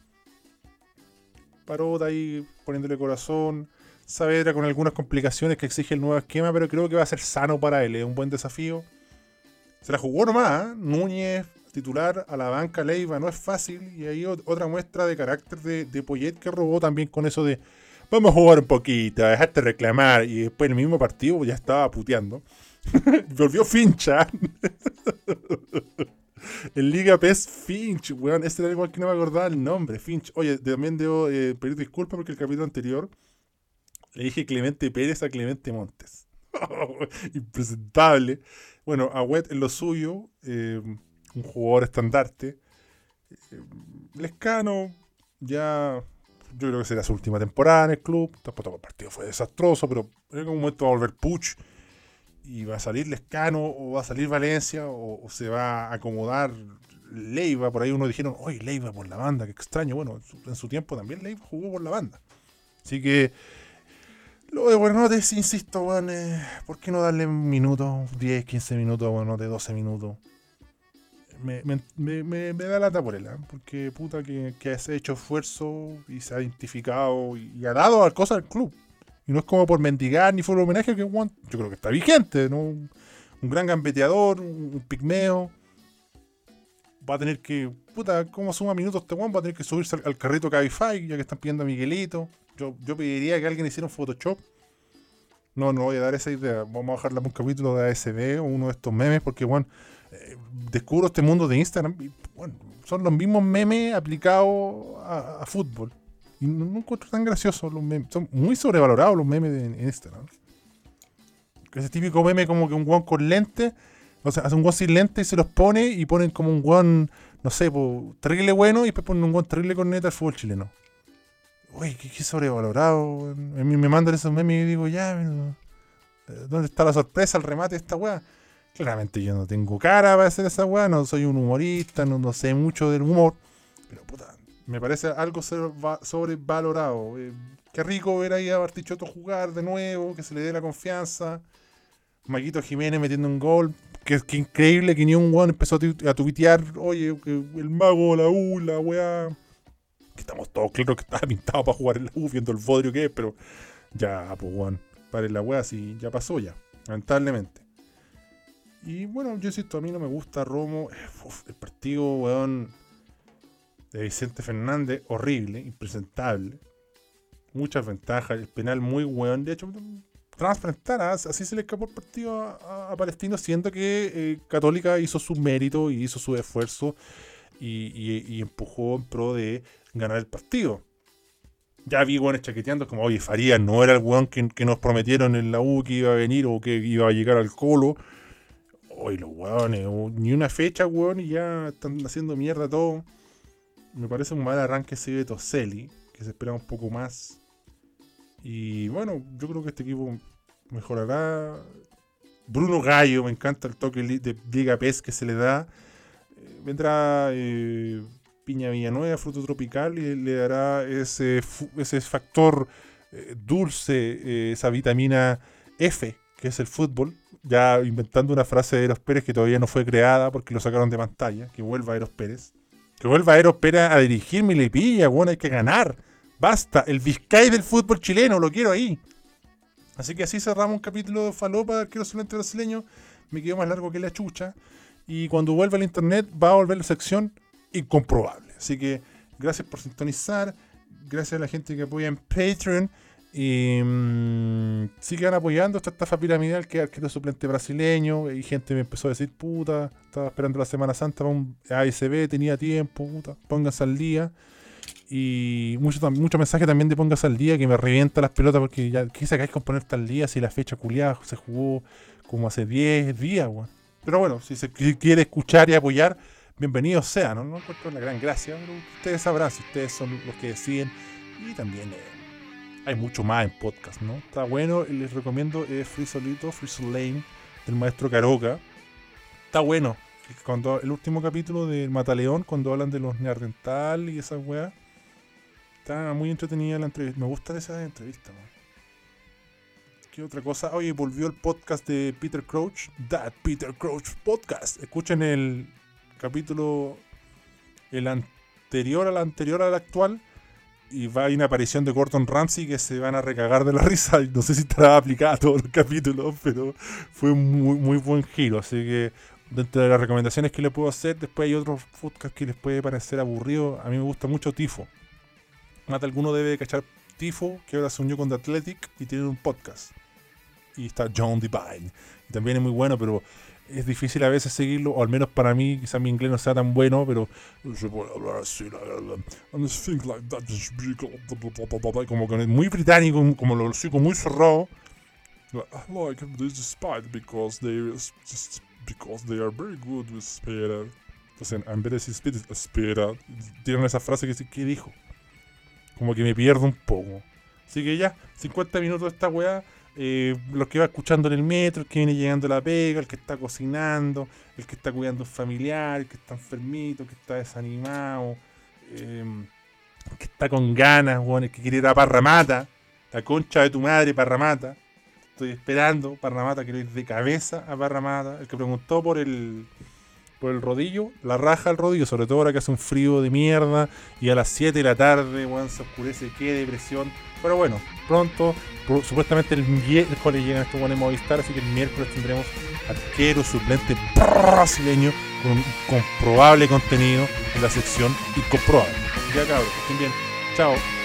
Paró ahí poniéndole corazón. Saavedra con algunas complicaciones que exige el nuevo esquema, pero creo que va a ser sano para él. Es un buen desafío. Se la jugó nomás. ¿eh? Núñez, titular, a la banca Leiva, no es fácil. Y ahí otra muestra de carácter de, de Poyet que robó también con eso de vamos a jugar un poquito, dejarte reclamar. Y después el mismo partido ya estaba puteando. Volvió Fincha. en Liga PES Finch, weón. Este era igual que no me acordaba el nombre, Finch. Oye, también debo eh, pedir disculpas porque el capítulo anterior le dije Clemente Pérez a Clemente Montes. Impresentable. Bueno, a Wet en lo suyo, eh, un jugador estandarte. Eh, Lescano, ya yo creo que será su última temporada en el club. Tampoco el partido fue desastroso, pero en algún momento va a volver Puch y va a salir Lescano o va a salir Valencia o, se va a acomodar Leiva. Por ahí uno dijeron, oye, Leiva por la banda, qué extraño. Bueno, en su, tiempo también Leiva jugó por la banda. Así que lo de Buenotes, insisto, bueno, ¿por qué no darle un minuto, 10, 15 minutos a Buenotes, 12 minutos? Me, me, da lata por ¿eh? porque puta que, que ha hecho esfuerzo y se ha identificado y, ha dado cosas al club. Y no es como por mendigar ni por homenaje que yo creo que está vigente, ¿no? Un, gran gambeteador, un, pigmeo. Va a tener que, puta, como suma minutos este Juan, va a tener que subirse al, carrito Cabify, ya que están pidiendo a Miguelito. Yo, yo pediría que alguien hiciera un Photoshop. No, no voy a dar esa idea. Vamos a bajarle un capítulo de ASB o uno de estos memes, porque, bueno, eh, descubro este mundo de Instagram y, bueno, son los mismos memes aplicados a fútbol. Y no, encuentro tan graciosos los memes. Son muy sobrevalorados los memes de, en Instagram. Ese típico meme como que un guan con lente. O sea, hace un guan sin lente y se los pone y ponen como un guan, no sé, pues, terrible bueno y después ponen un guan terrible con neta al fútbol chileno. Uy, qué, sobrevalorado. A mí me mandan esos memes y digo, ya, eh, ¿dónde está la sorpresa, el remate de esta weá? Claramente yo no tengo cara para hacer esa weá, no soy un humorista, no, no sé mucho del humor. Pero puta, me parece algo sobrevalorado. Eh, qué rico ver ahí a Bartichotto jugar de nuevo, que se le dé la confianza. Maquito Jiménez metiendo un gol. Que, increíble que ni un weón empezó a, tuitear, oye, que el mago, la U, la weá. Que estamos todos claros que estaba pintado para jugar en la U, viendo el bodrio que es, pero ya, pues weón, para la weá, sí, ya pasó ya, lamentablemente. Y bueno, yo insisto, a mí no me gusta Romo. el partido, weón de Vicente Fernández, horrible, impresentable. Muchas ventajas, el penal muy weón. De hecho, transparentar, así se le escapó el partido a, Palestino, siendo que eh, Católica hizo su mérito y hizo su esfuerzo y, empujó en pro de ganar el partido. Ya vi weones chaqueteando como, oye, Farías no era el weón que, nos prometieron en la U que iba a venir o que iba a llegar al colo. Oye, los weones, ni una fecha, weón, y ya están haciendo mierda todo. Me parece un mal arranque ese de Toselli, que se espera un poco más. Y bueno, yo creo que este equipo mejorará. Bruno Gallo, me encanta el toque de Liga PES que se le da. Eh, vendrá eh, Piña Villanueva, fruto tropical, y le dará ese, ese factor eh, dulce, esa vitamina F, que es el fútbol. Ya inventando una frase de Eros Pérez que todavía no fue creada porque lo sacaron de pantalla, que vuelva Eros Pérez. Que vuelva Eros Pérez a dirigir Milipilla, bueno, hay que ganar. Basta, el Vizcay del fútbol chileno, lo quiero ahí. Así que así cerramos un capítulo de Falopa del Quiero Solente Brasileño. Me quedó más largo que la chucha. Y cuando vuelva al internet va a volver la sección incomprobable. Así que gracias por sintonizar. Gracias a la gente que apoya en Patreon. Y mmm, apoyando esta estafa piramidal que arquero suplente brasileño. Y gente me empezó a decir, puta, estaba esperando la Semana Santa para un ASB, tenía tiempo, puta, pónganse al día. Y mucho, mucho mensaje también de póngase al día que me revienta las pelotas porque ya, ¿qué sacáis con ponerte al día si la fecha culiada se jugó como hace 10 días, weón? Pero bueno, si se quiere escuchar y apoyar, bienvenido sea, ¿no? No encuentro la gran gracia, ustedes sabrán si ustedes son los que deciden. Y también eh, hay mucho más en podcast, ¿no? Está bueno, les recomiendo eh, Free Solito, Free Lane, del maestro Caroca. Está bueno. Cuando el último capítulo de Mataleón, cuando hablan de los neandertal y esas weas, está muy entretenida la entrevista. Me gustan esas entrevistas, ¿no? ¿Qué otra cosa? Oye, volvió el podcast de Peter Crouch, That Peter Crouch Podcast. Escuchen el capítulo, el anterior al anterior al actual y va a una aparición de Gordon Ramsay que se van a recagar de la risa. No sé si estará aplicada a todos los capítulos, pero fue un muy, muy buen giro. Así que dentro de las recomendaciones que le puedo hacer, después hay otros podcasts que les puede parecer aburrido. A mí me gusta mucho Tifo. Mata alguno debe cachar Tifo, que ahora se unió con The Athletic y tiene un podcast. Y está John Divine. También es muy bueno, pero es difícil a veces seguirlo, o al menos para mí, quizás mi inglés no sea tan bueno, pero como que es muy británico, como lo sigo muy cerrado. I like this spite because they just because they are very good with spirit. Entonces, en vez de decir spirit, spirit, tienen esa frase que ¿qué dijo? Como que me pierdo un poco. Así que ya, 50 minutos de esta weá eh, los que va escuchando en el metro, el que viene llegando a la pega, el que está cocinando, el que está cuidando un familiar, el que está enfermito, el que está desanimado, em, el que está con ganas, el que quiere ir a Parramata, la concha de tu madre, Parramata. Estoy esperando, Parramata, quiero ir de cabeza a Parramata. El que preguntó por el el rodillo, la raja al rodillo, sobre todo ahora que hace un frío de mierda y a las 7 de la tarde, se oscurece, qué depresión. Pero bueno, pronto, supuestamente el miércoles llegan estos buenos Movistar, así que el miércoles tendremos arquero suplente brasileño con comprobable contenido en la sección incomprobable. Ya cabros, estén bien. Chao.